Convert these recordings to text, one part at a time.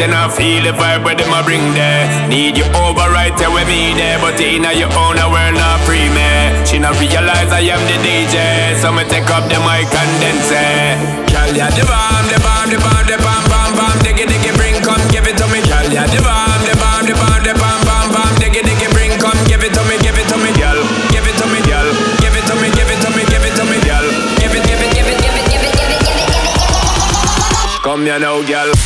and I feel the vibe where them a bring there. Need you over right here with me there, but inna your own I we're not pre me. She not realize I am the DJ, so me take up the mic and then say, Girl, yeah the bomb, the bomb, the bomb, the bomb, bomb, bomb, diggy diggy, bring come give it to me. Girl, yeah the bomb, the bomb, the bomb, the bomb, bomb, bomb, diggy diggy, bring come give it to me, give it to me, girl, give it to me, girl, give it to me, give it to me, give it to me, girl, give it, give it, give it, give it, give it, give it, give it, give it. Come here now, girl.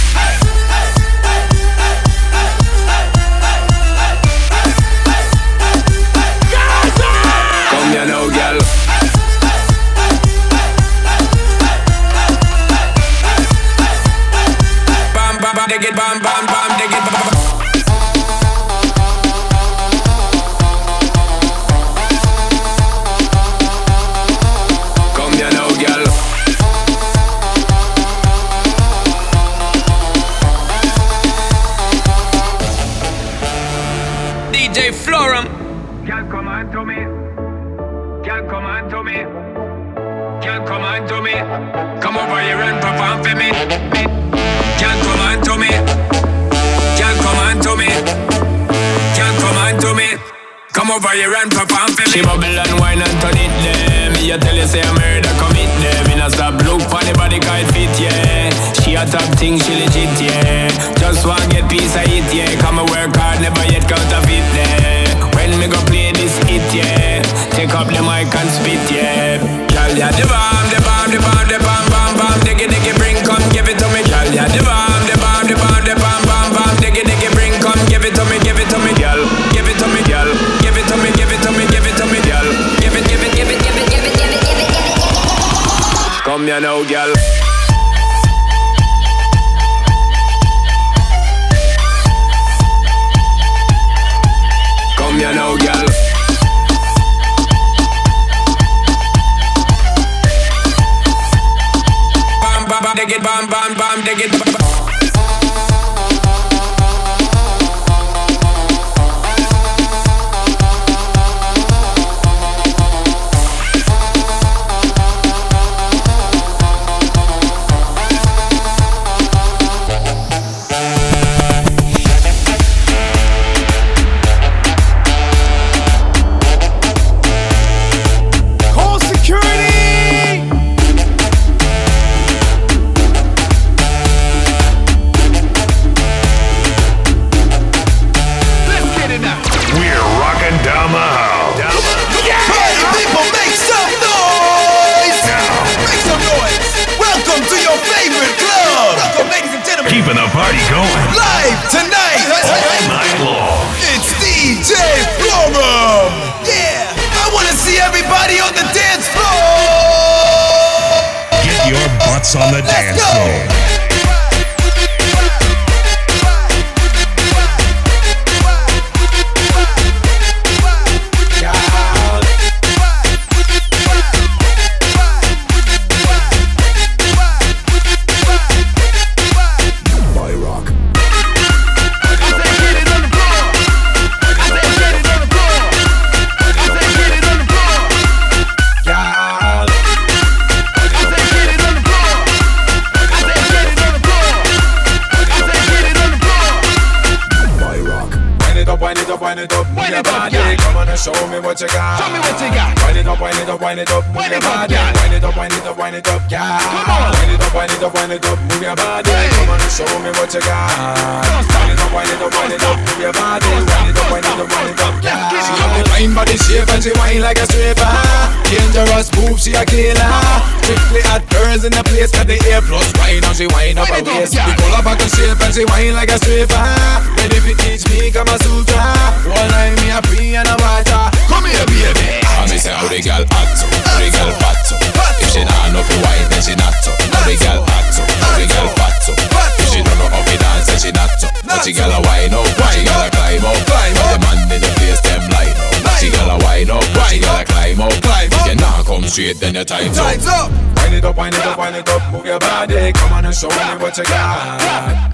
your tights up. Tights up. Wind it up, wind it up, wind it up, move your body. Come on and show me what you got.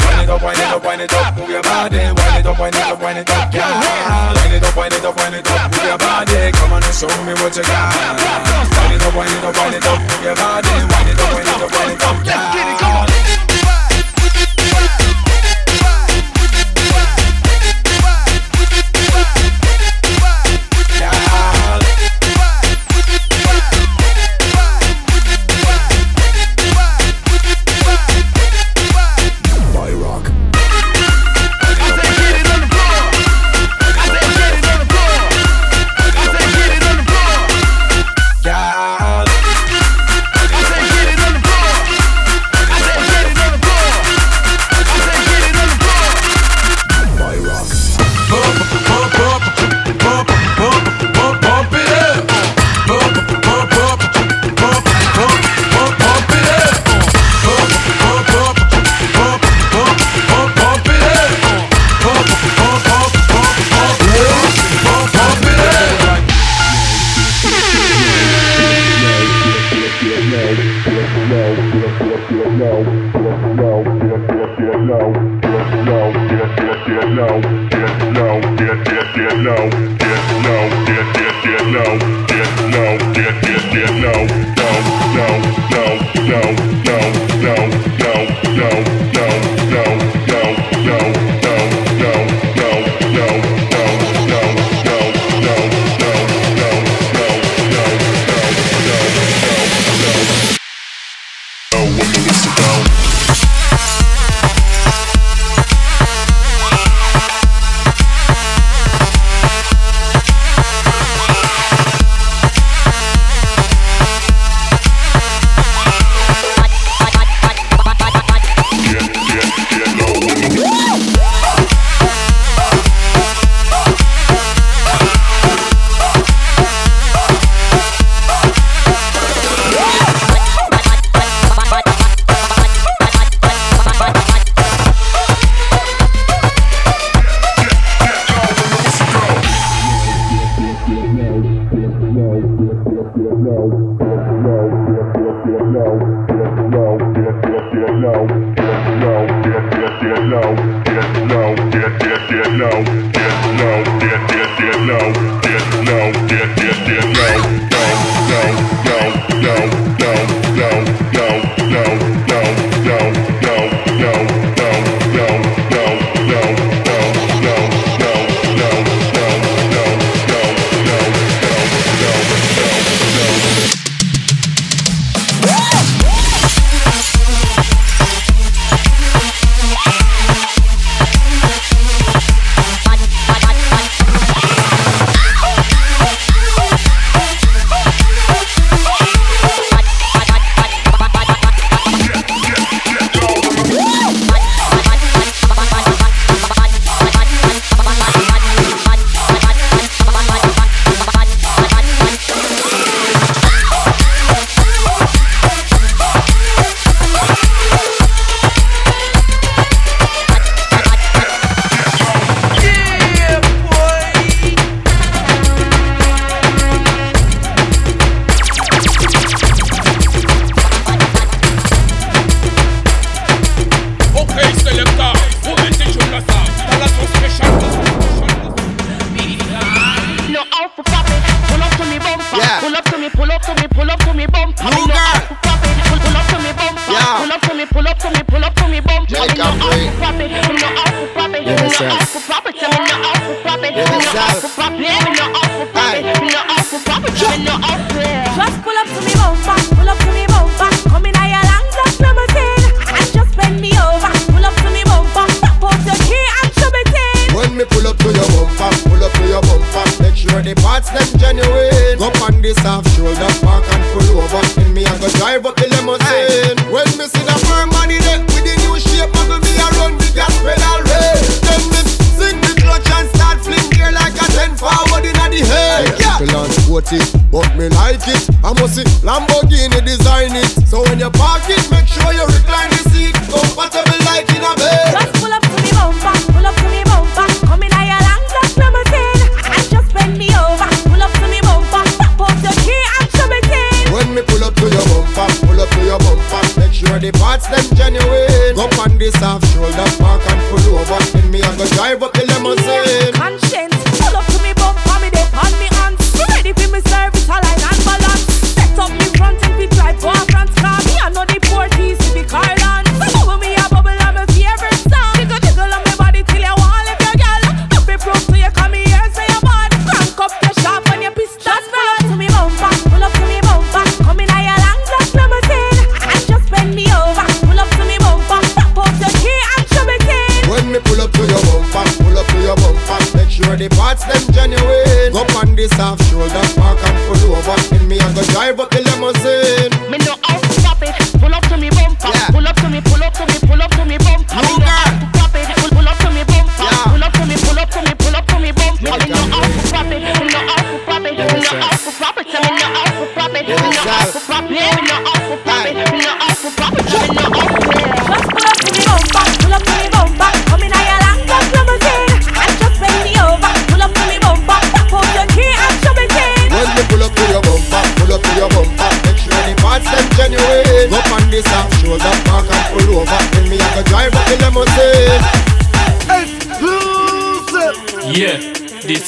Wind it up, wind it up, wind it up, move your body. Wind it up, wind it up, wind it up, yeah. Wind it up, wind it up, wind it up, move your body. Come on and show me what you got. Wind it up, wind it up, wind it up, move your body. Wind it up, wind it up, wind it up, yeah. Get it, come on. low, get low, get, get, get low.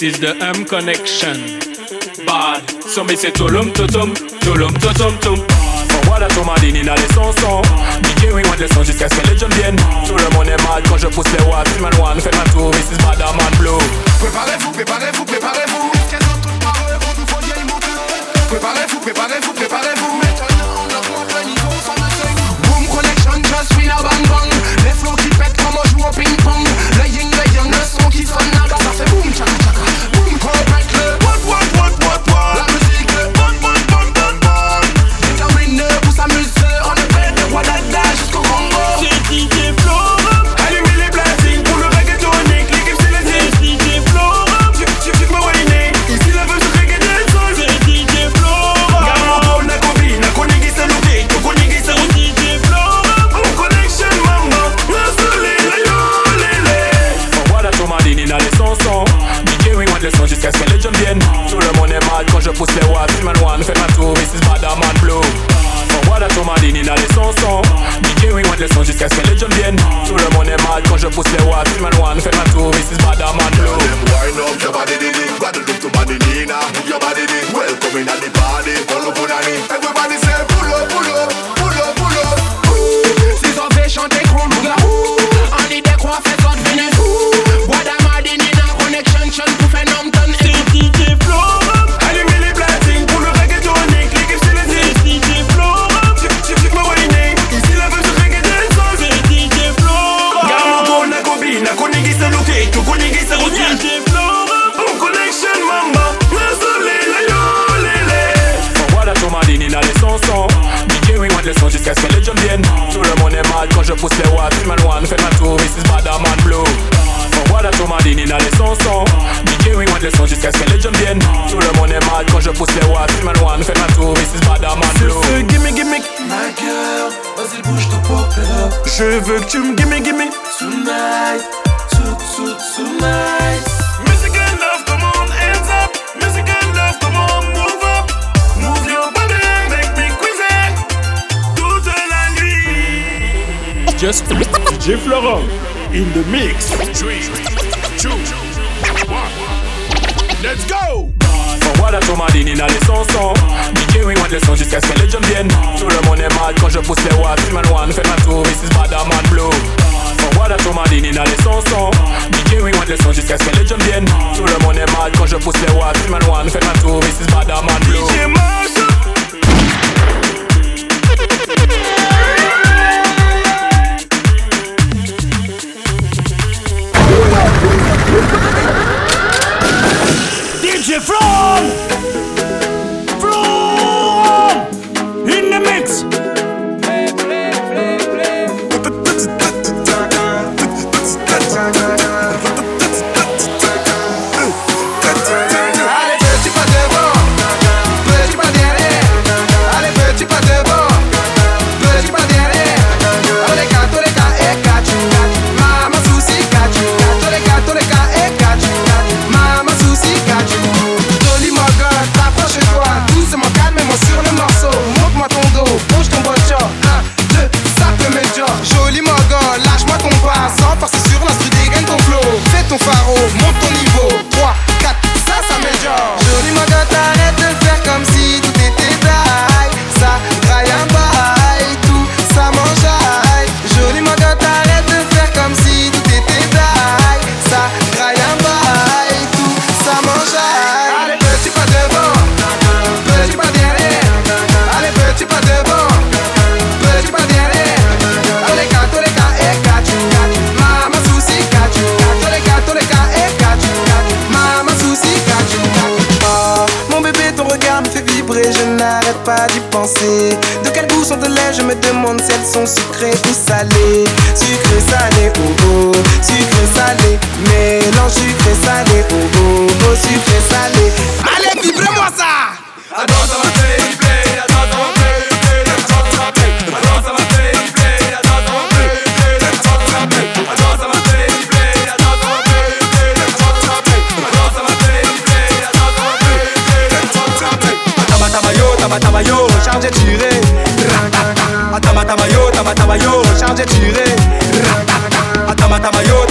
is the M connection. Bad, so me say tolum totum, tolum totum tum. Envoie la tourmaline, il a les sons Big oui, moi descends jusqu'à ce que les jeunes viennent. Tout le monde est mal quand je pousse les watts. Man one, fais ma tour, this is Madame Man Blue. Préparez-vous, préparez-vous. Préparez-vous, préparez-vous, préparez-vous, préparez-vous. le son jusqu'à ce que les jeunes viennent. Tout le monde est mal quand je pousse les watts. Human one, fais ma tour, this is Badaman Low. Wine up your body, did it. Gotta look to body Manilina. Move your body, did. Welcome in at the party. Follow Bunani. les sons DJ oui, moi les sons jusqu'à ce que les viennent Tout le monde est mal quand je pousse les watts one, fais ma tour, c'est bad girl, bouge ton Je veux que tu me gimme gimme. Tonight, tout, tout, tonight. Music and love, come on, up. Music and love, come move up. Move your body, make me Toute la nuit. Just DJ Florent in the mix. Let's go! Voilà ton les sons Mickey oui moi le jusqu'à ce que les jeunes viennent. Tout le monde est mal quand je pousse les watts. One fait ma this is Badaman Blue. Voilà ton madine il a les sons Mickey oui moi jusqu'à ce que les jeunes viennent. Tout le monde mal quand je pousse les watts. One fait ma tour this is Blue. ifrån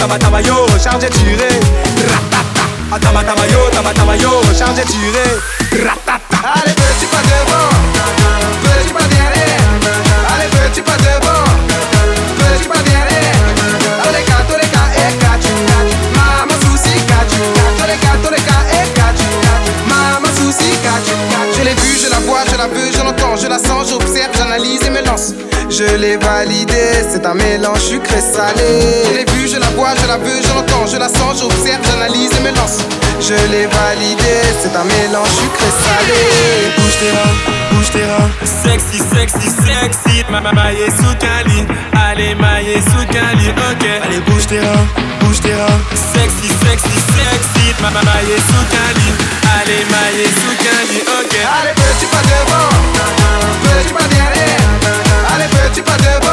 tabatamayo, recharge et tiré. Ratata. Ah, tabatamayo, tabatamayo, recharge et tiré. Ratata. Allez. je l'ai validée. C'est un mélange sucré-salé. Je l'ai vue, je la vois, je la veux, je l'entends, je la sens, j'observe, j'analyse et me lance. Je l'ai validée, c'est un mélange sucré-salé. Bouge tes reins, bouge tes reins. Sexy, sexy, sexy. Ma maille est sous cali. Allez, maille sous cali, ok. Allez, bouge tes reins, bouge tes reins. Sexy, sexy, sexy. Ma maille est sous cali. Allez, maille sous cali, ok. Allez, petit pas devant, petit pas devant. se bater,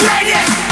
greatest.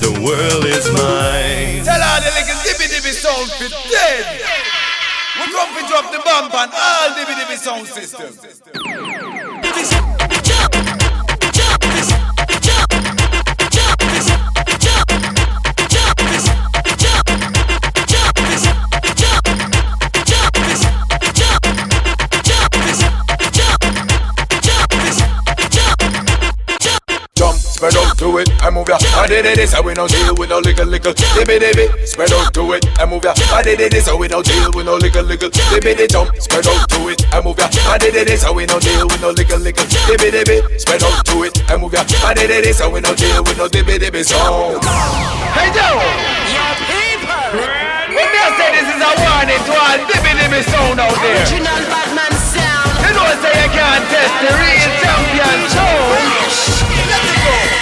the world is mine. Tell all the little dibby dibby sound fit dead. We come to drop the bomb on all dibby dibby sound systems. it and move ya. I did it this so we no deal with no liquor liquor. Dibby dibby, spread out to it and move ya. I did it this so we no deal with no liquor liquor. Dibby dibby jump, spread out to it and move ya. I did it this so we no deal with no liquor liquor. Dibby dibby, spread out to it and move ya. I did it so we no deal with no dibby dibby song. Hey Joe, your people. When they say this is a warning to all dibby dibby sound out there. Original Batman sound. You know say you can't test the real champion tune. Let me go.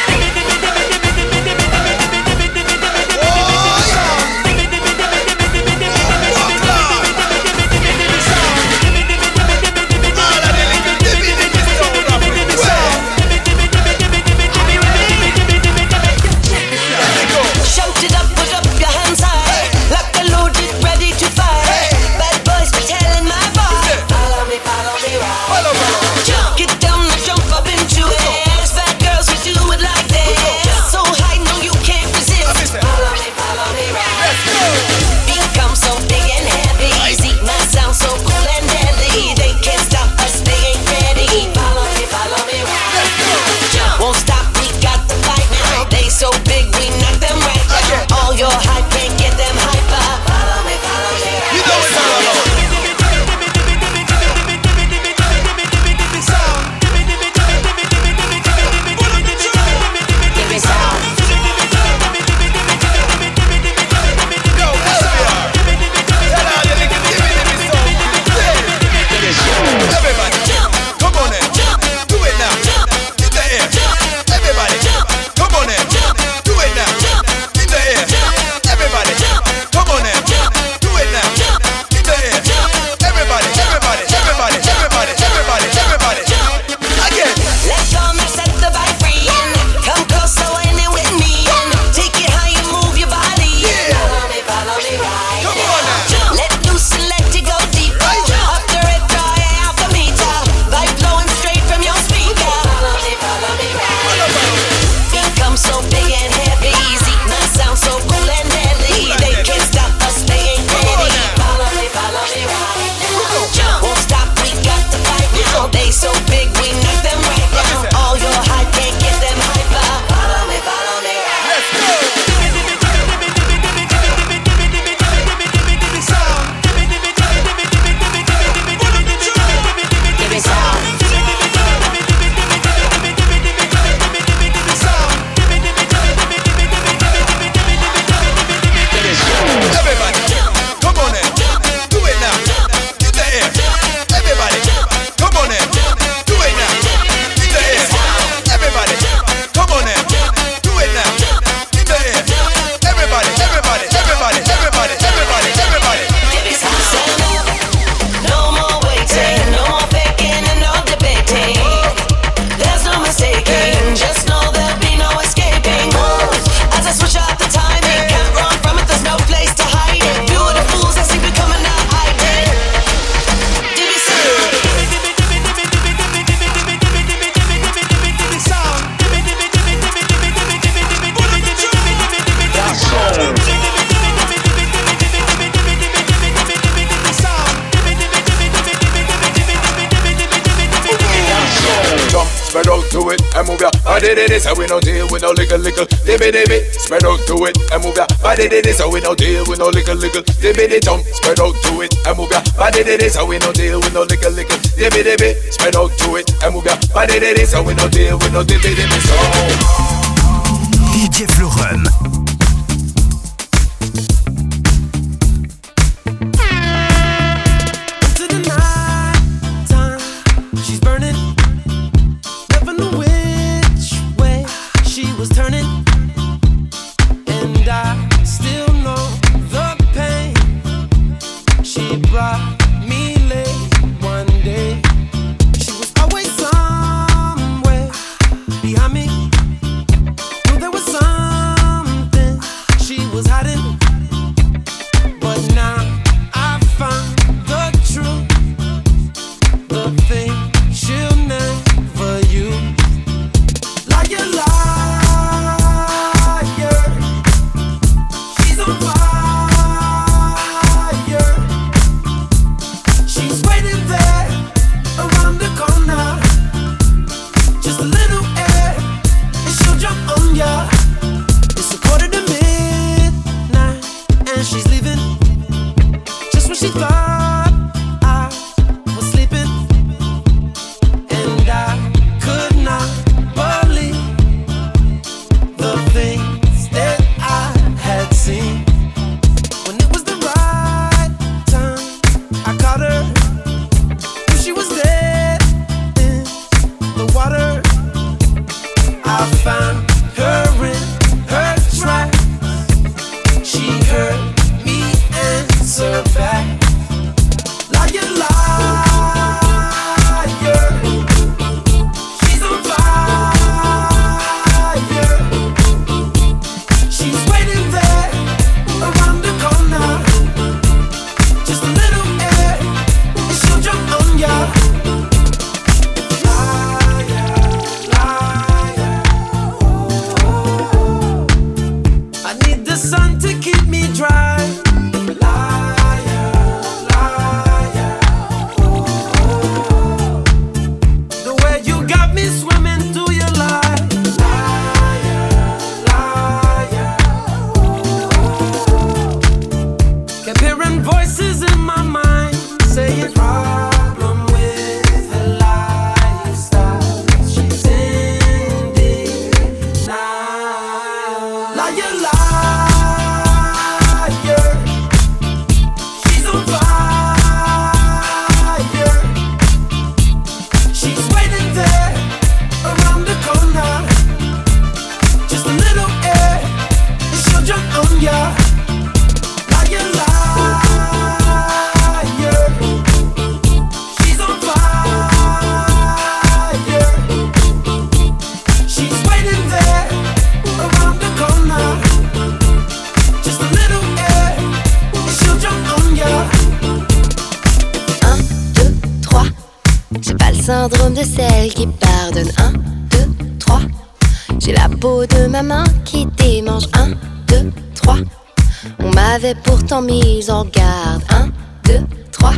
Mise en garde. 1, 2, 3.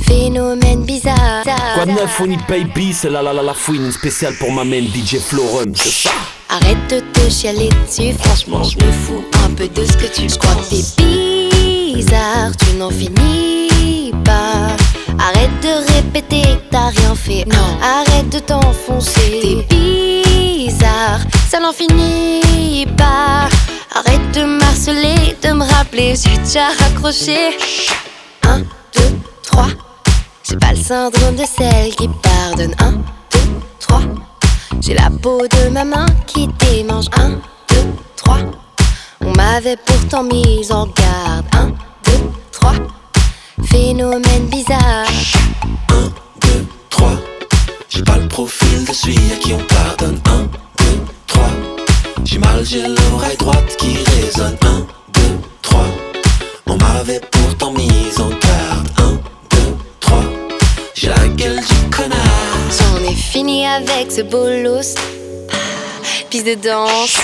Phénomène bizarre. Quoi de neuf, on y paye bis, la la la la fouine spéciale pour ma main DJ Florum, c'est ça. Arrête de te chialer dessus, franchement, je me fous un peu de ce que tu crois que t'es bizarre, tu n'en finis pas. Arrête de répéter que t'as rien fait, non. Arrête de t'enfoncer, t'es bizarre, ça n'en finit pas. Arrête de marceler, de me rappeler, j'ai déjà raccroché. 1, 2, 3. J'ai pas le syndrome de celle qui pardonne. 1, 2, 3. J'ai la peau de ma main qui démange. 1, 2, 3. On m'avait pourtant mise en garde. 1, 2, 3. Phénomène bizarre. 1, 2, 3. J'ai pas le profil de celui à qui on pardonne. 1, 2, 3. J'ai mal, j'ai l'oreille droite qui résonne. 1, 2, 3. On m'avait pourtant mise en garde. 1, 2, 3. J'ai la gueule du connard. J'en ai fini avec ce bolos. Piste de danse.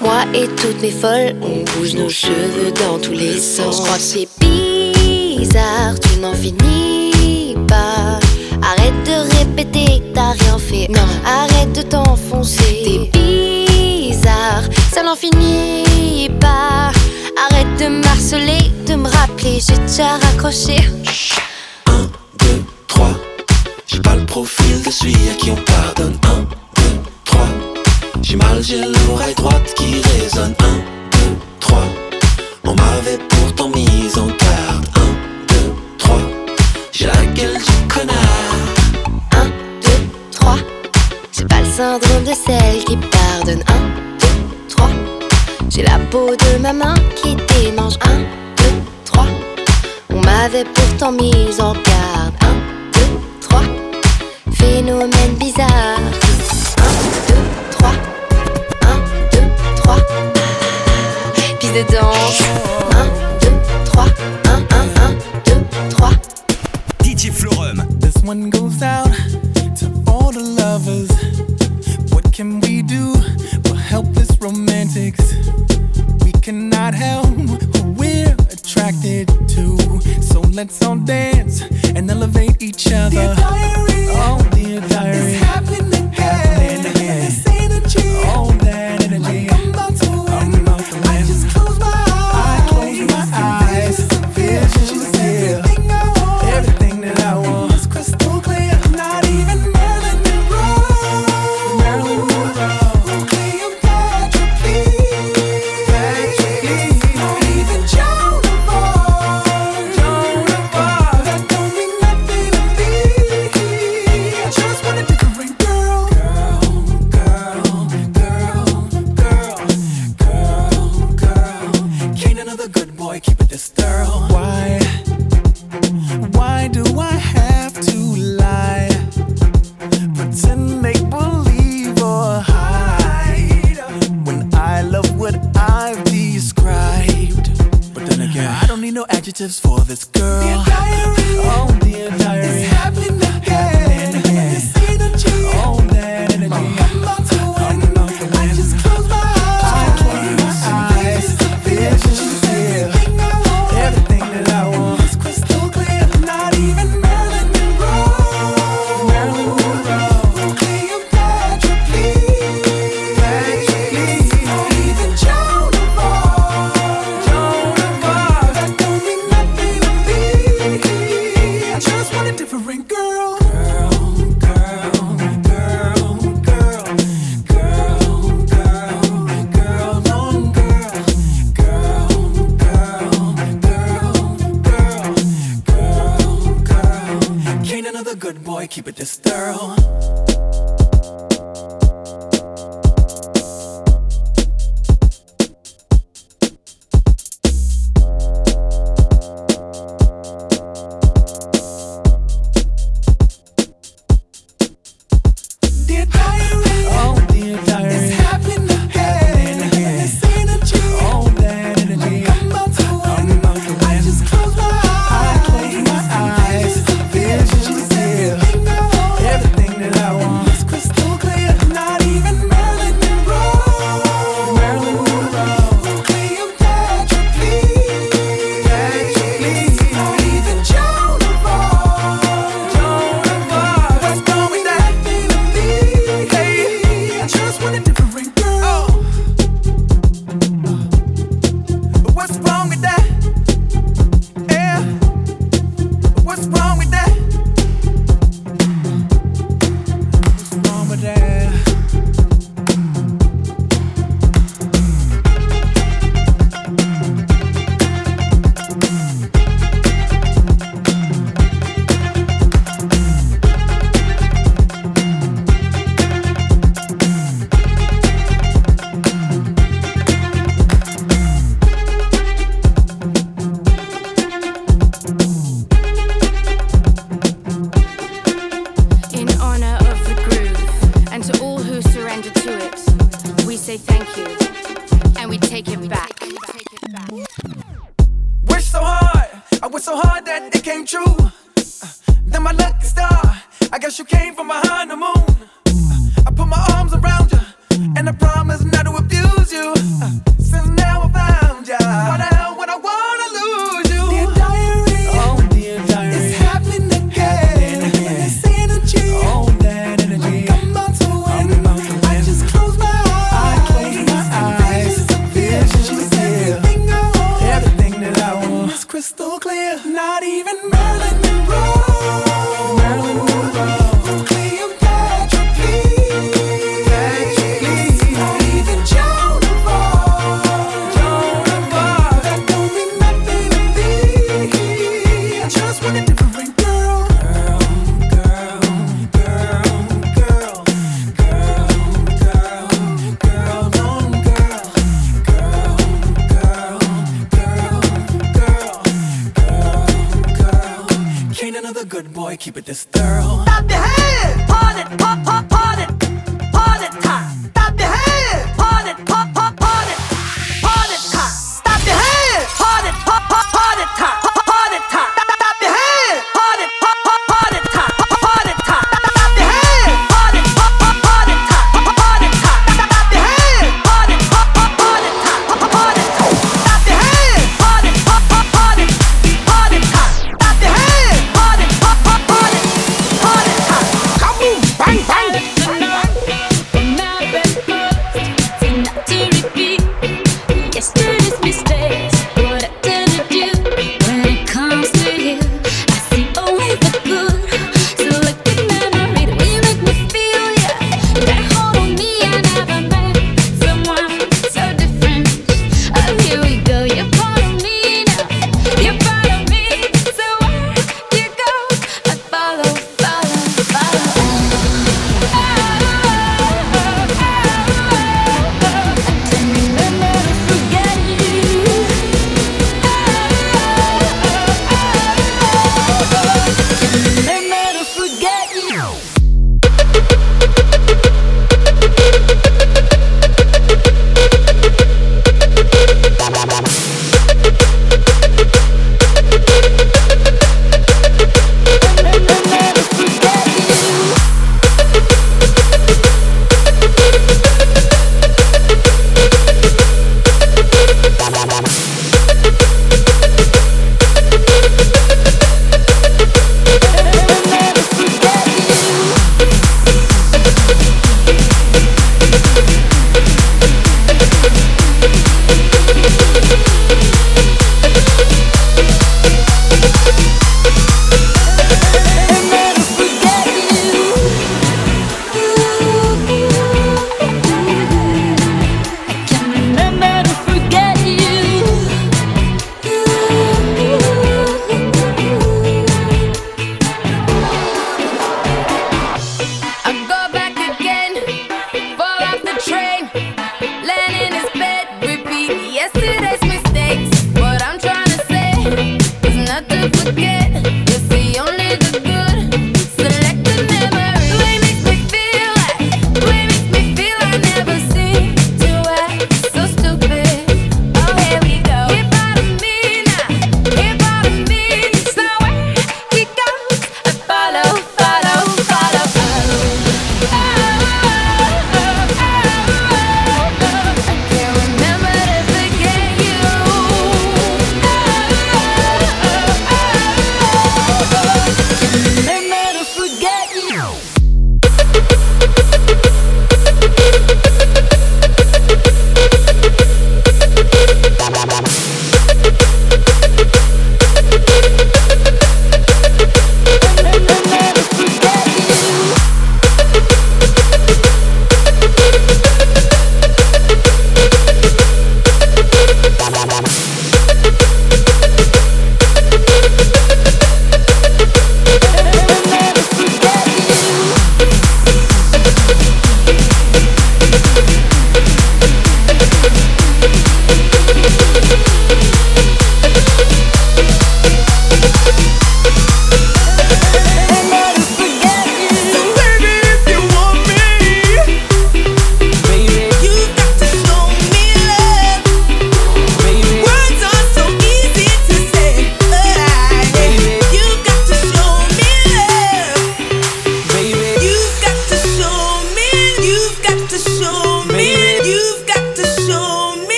Moi et toutes mes folles, on bouge nos cheveux dans tous les sens. Je crois que c'est bizarre, tu n'en finis pas. Arrête de répéter, t'as rien fait. Non, arrête de t'enfoncer. T'es bizarre, ça n'en finit pas. Arrête de marceler, de me rappeler, j'ai déjà raccroché. Chut, 1, 2, 3. J'ai pas le profil de celui à qui on pardonne. 1, 2, 3. J'ai mal, j'ai l'oreille droite qui résonne. 1, 2, 3. On m'avait pourtant mis en garde. J'ai la gueule du connard. 1, 2, 3. J'ai pas le syndrome de celle qui pardonne. 1, 2, 3. J'ai la peau de ma main qui démange. 1, 2, 3. On m'avait pourtant mise en garde. 1, 2, 3. Phénomène bizarre. 1, 2, 3. 1, 2, 3. Pisse dedans. one go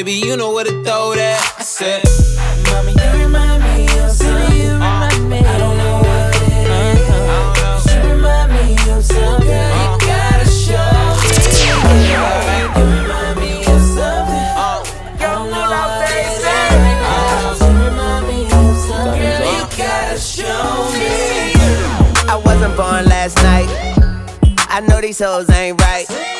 Baby, you know where to throw that. I said, Mommy, you remind me of something. You remind me. I don't know what it is. You remind me of something. You uh-huh. gotta show me. You remind me of something. I don't know what it is. You remind me of something. Oh. You gotta show me. I wasn't born last night. I know these hoes ain't right.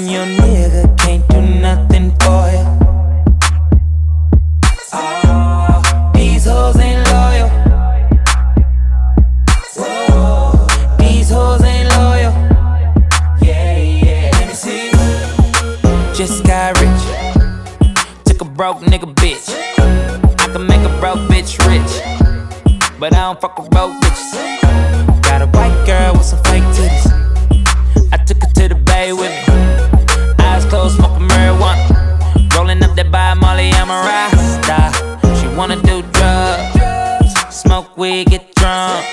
and your nigga can't do nothing for you. Oh, these hoes ain't loyal. Whoa, these hoes ain't loyal. Yeah, yeah. Let me see. Just got rich. Took a broke nigga bitch. I can make a broke bitch rich. But I don't fuck with broke bitches. Got a white girl with some fake titties. I took her to the Rolling up that by Molly, I'm a rasta. She wanna do drugs, smoke weed, get drunk.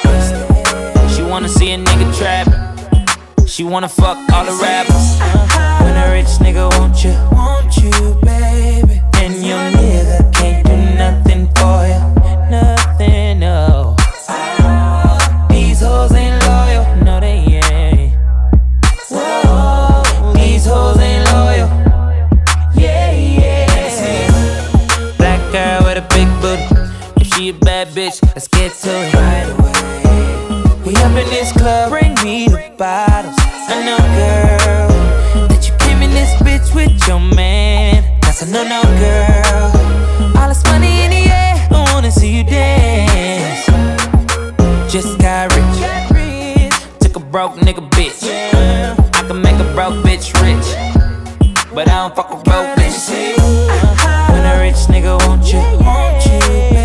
She wanna see a nigga trap. She wanna fuck all the rappers. When a rich nigga want you, want you, baby. And your nigga can't do nothing for you, nothing, no. These hoes ain't Bad bitch, let's get to it right away. We up in this club, bring me the bottles. I know, girl, that you came in this bitch with your man. That's a no, no, girl. All this money in the air, I wanna see you dance. Just got rich. Took a broke nigga bitch. I can make a broke bitch rich. But I don't fuck with broke bitches. When a rich nigga want you, want you,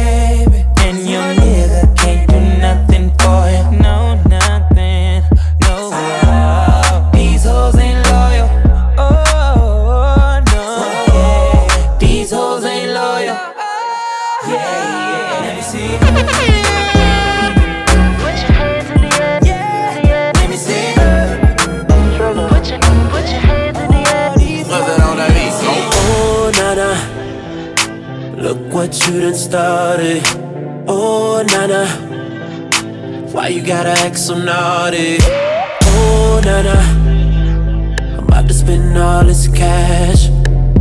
what you done started. Oh, Nana, why you gotta act so naughty? Oh, Nana, I'm about to spend all this cash.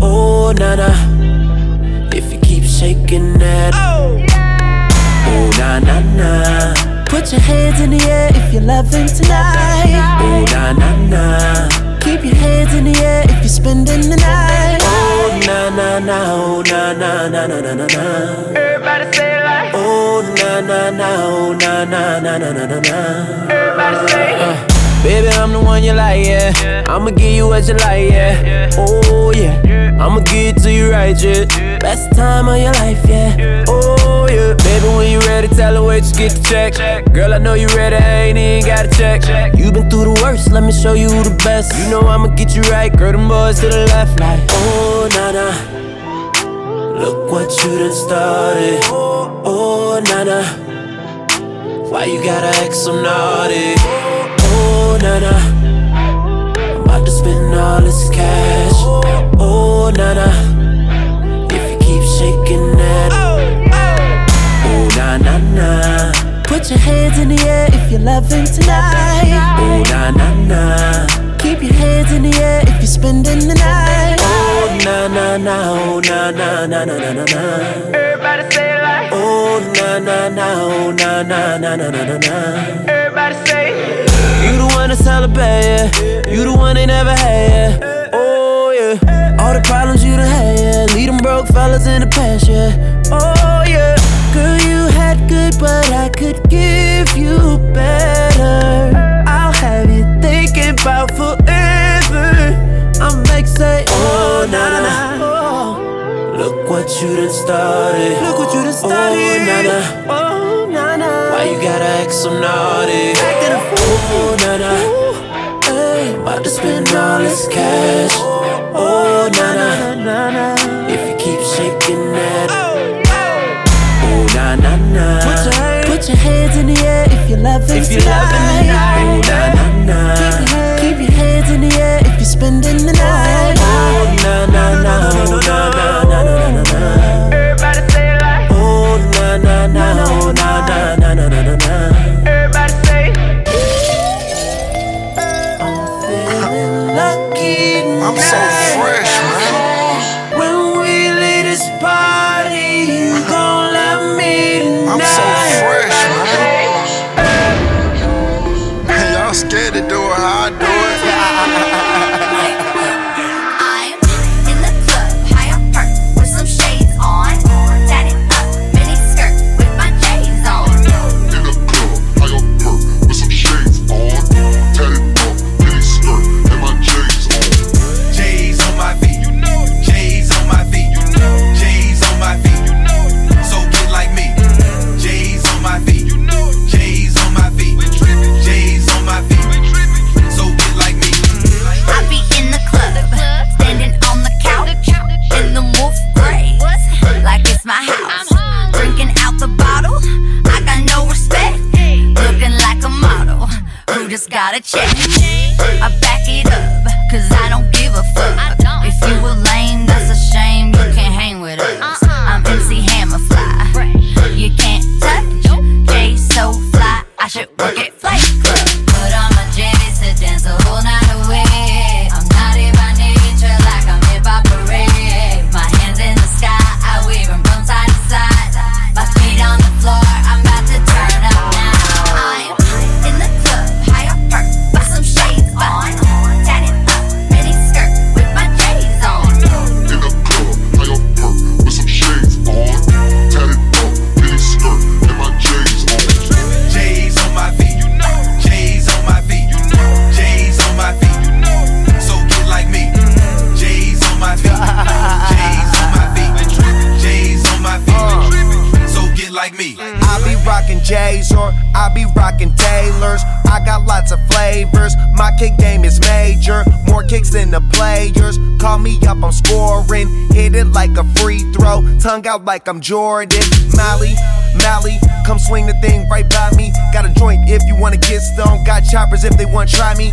Oh, Nana, if you keep shaking that. Oh, na na na. Put your hands in the air if you're loving tonight. Oh, na na na. Keep your hands in the air if you're spending the night. Oh, na na na. Oh, na na na na na na na. Everybody say it like. Oh, na na na. Oh, na na na na na na na. Everybody say. Uh, Baby, I'm the one you like, yeah. I'ma give you what you like, yeah. Oh, yeah. I'ma give it to you right, yeah. Best time of your life, yeah. Oh, Baby, when you ready, tell her wait, just get the check. Girl, I know you ready, I ain't even got to check. You been through the worst, let me show you the best. You know I'ma get you right, girl, them boys to the left, like, oh, nah. Look what you done started. Oh, nah, nah. Why you gotta act so naughty? Oh, na na. I'm about to spend all this cash. Oh, na na. If you keep shaking that. Oh, na na na. Put your hands in the air if you're loving tonight. Oh, na na na. Keep your hands in the air if you're spending the night. Oh, na na na. Oh, na na na na na na na. Everybody say it like. Oh, na na na. Oh, na na na na na na na. Everybody say. You the one to celebrate, yeah. You the one they never had, yeah. Oh, yeah. All the problems you done had, yeah. Leave them broke fellas in the past, yeah. Oh, yeah. Girl, that good, but I could give you better. I'll have you thinking about forever. I'm make say, oh, nah, nah. Oh. Look what you done started. Look what you done oh, started. Oh, nah, nah. Oh. Why you gotta act so naughty? love is If you love the players. Call me up, I'm scoring. Hit it like a free throw, tongue out like I'm Jordan. Molly, Molly, come swing the thing right by me. Got a joint if you wanna get stoned. Got choppers if they wanna try me.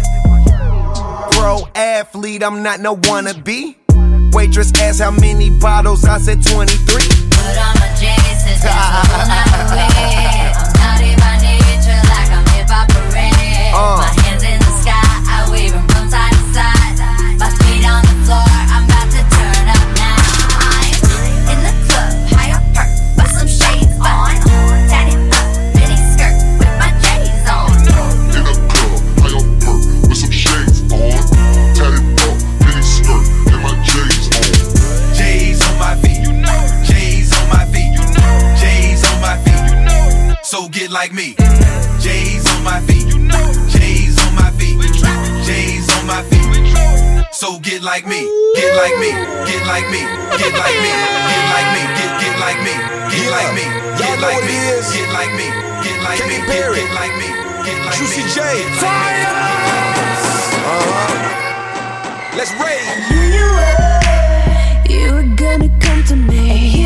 Pro athlete, I'm not no wannabe. Waitress asked how many bottles, I said 23. Put on my J's, like me. J's on my feet. J's on my feet. J's on my feet. So get like me. Get like me. Get like me. Get like me. Get like me. Get get like me. Get like me. Get like me. Get like me. Get like me. Get like me. Get like me. Juicy J. Fire. Uh-huh. Let's rage. You were, you were gonna come to me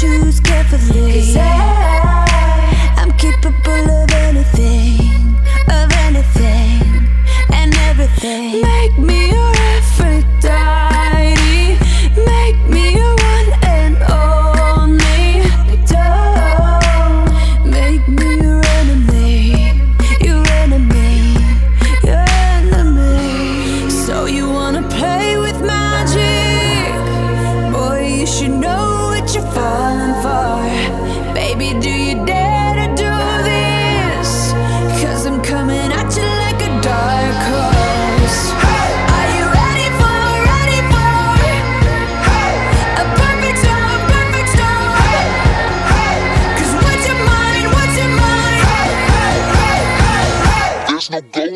choose carefully. Cause I, I'm capable of anything, of anything, and everything. Make me.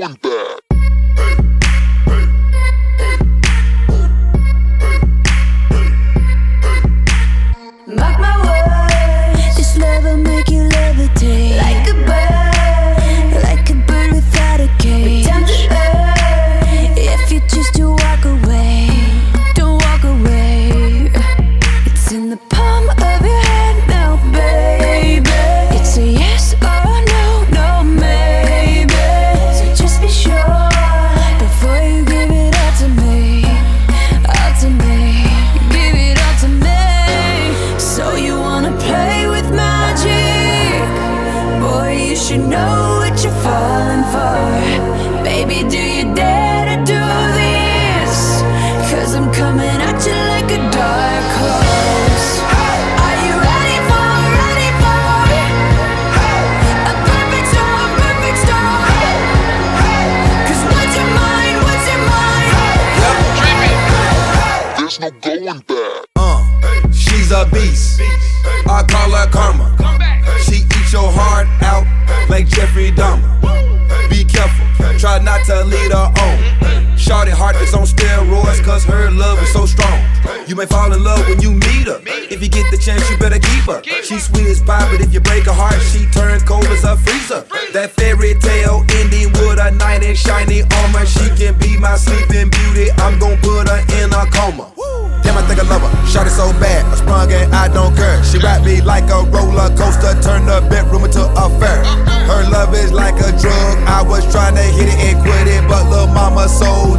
going back. Heart, she turns cold as a freezer. That fairy tale ending with a knight in shiny armor. She can be my sleeping beauty. I'm gon' put her in a coma. Damn, I think I love her. Shot it so bad, I sprung and I don't care. She wrapped me like a roller coaster, turned the bedroom into a fair. Her love is like a drug. I was trying to hit it and quit it, but little mama so